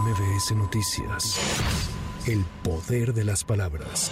MBS Noticias. El poder de las palabras.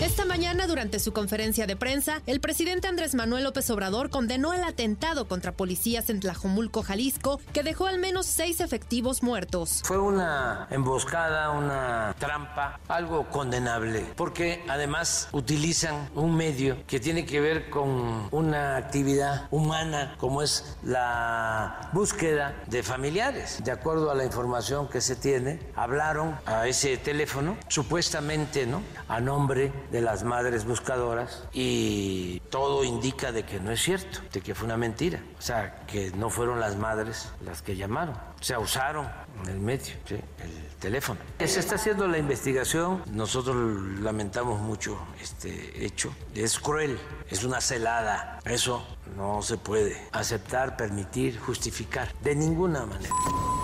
Esta mañana, durante su conferencia de prensa, el presidente Andrés Manuel López Obrador condenó el atentado contra policías en Tlajomulco, Jalisco, que dejó al menos seis efectivos muertos. Fue una emboscada, una trampa, algo condenable, porque además utilizan un medio que tiene que ver con una actividad humana como es la búsqueda de familiares. De acuerdo a la información que se tiene, hablaron a ese teléfono, supuestamente, ¿no? A nombre de las madres buscadoras y todo indica de que no es cierto, de que fue una mentira. O sea, que no fueron las madres las que llamaron. O sea, usaron el medio, ¿sí? el teléfono. Se está haciendo la investigación. Nosotros lamentamos mucho este hecho. Es cruel, es una celada. Eso no se puede aceptar, permitir, justificar de ninguna manera.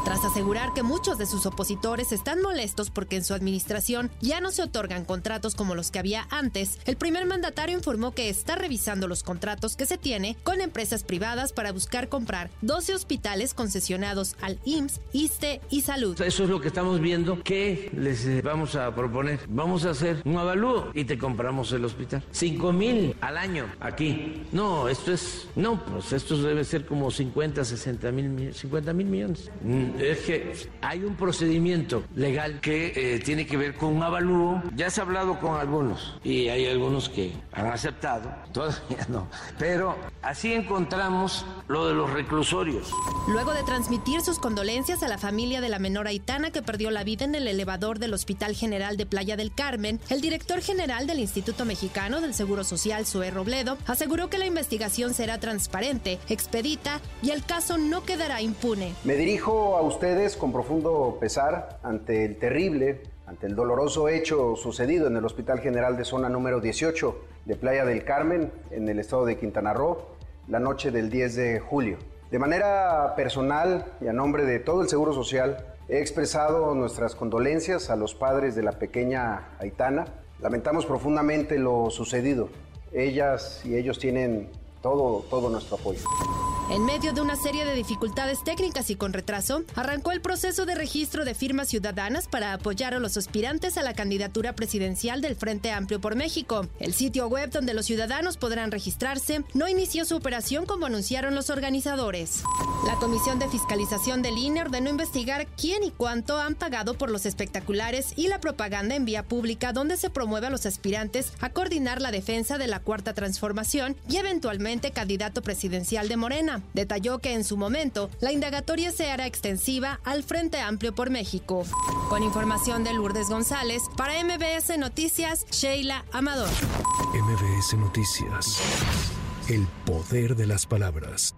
Tras asegurar que muchos de sus opositores están molestos porque en su administración ya no se otorgan contratos como los que había antes, el primer mandatario informó que está revisando los contratos que se tiene con empresas privadas para buscar comprar 12 hospitales concesionados al IMSS, ISTE y Salud. Eso es lo que estamos viendo. ¿Qué les eh, vamos a proponer? Vamos a hacer un avalúo y te compramos el hospital. 5 mil al año aquí. No, esto es. No, pues esto debe ser como 50, 60 mil 50 mil millones. Es que hay un procedimiento legal que eh, tiene que ver con un avalúo. Ya se ha hablado con algunos y hay algunos que han aceptado, todavía no. Pero así encontramos lo de los reclusorios. Luego de transmitir sus condolencias a la familia de la menor Aitana que perdió la vida en el elevador del Hospital General de Playa del Carmen, el director general del Instituto Mexicano del Seguro Social, Zoe Robledo, aseguró que la investigación será transparente, expedita y el caso no quedará impune. Me dirijo a ustedes con profundo pesar ante el terrible, ante el doloroso hecho sucedido en el Hospital General de Zona número 18 de Playa del Carmen, en el estado de Quintana Roo, la noche del 10 de julio. De manera personal y a nombre de todo el Seguro Social, he expresado nuestras condolencias a los padres de la pequeña Aitana. Lamentamos profundamente lo sucedido. Ellas y ellos tienen todo, todo nuestro apoyo. En medio de una serie de dificultades técnicas y con retraso, arrancó el proceso de registro de firmas ciudadanas para apoyar a los aspirantes a la candidatura presidencial del Frente Amplio por México. El sitio web donde los ciudadanos podrán registrarse no inició su operación como anunciaron los organizadores. La Comisión de Fiscalización del INE ordenó investigar quién y cuánto han pagado por los espectaculares y la propaganda en vía pública donde se promueve a los aspirantes a coordinar la defensa de la Cuarta Transformación y eventualmente candidato presidencial de Morena. Detalló que en su momento la indagatoria se hará extensiva al Frente Amplio por México. Con información de Lourdes González, para MBS Noticias, Sheila Amador. MBS Noticias. El poder de las palabras.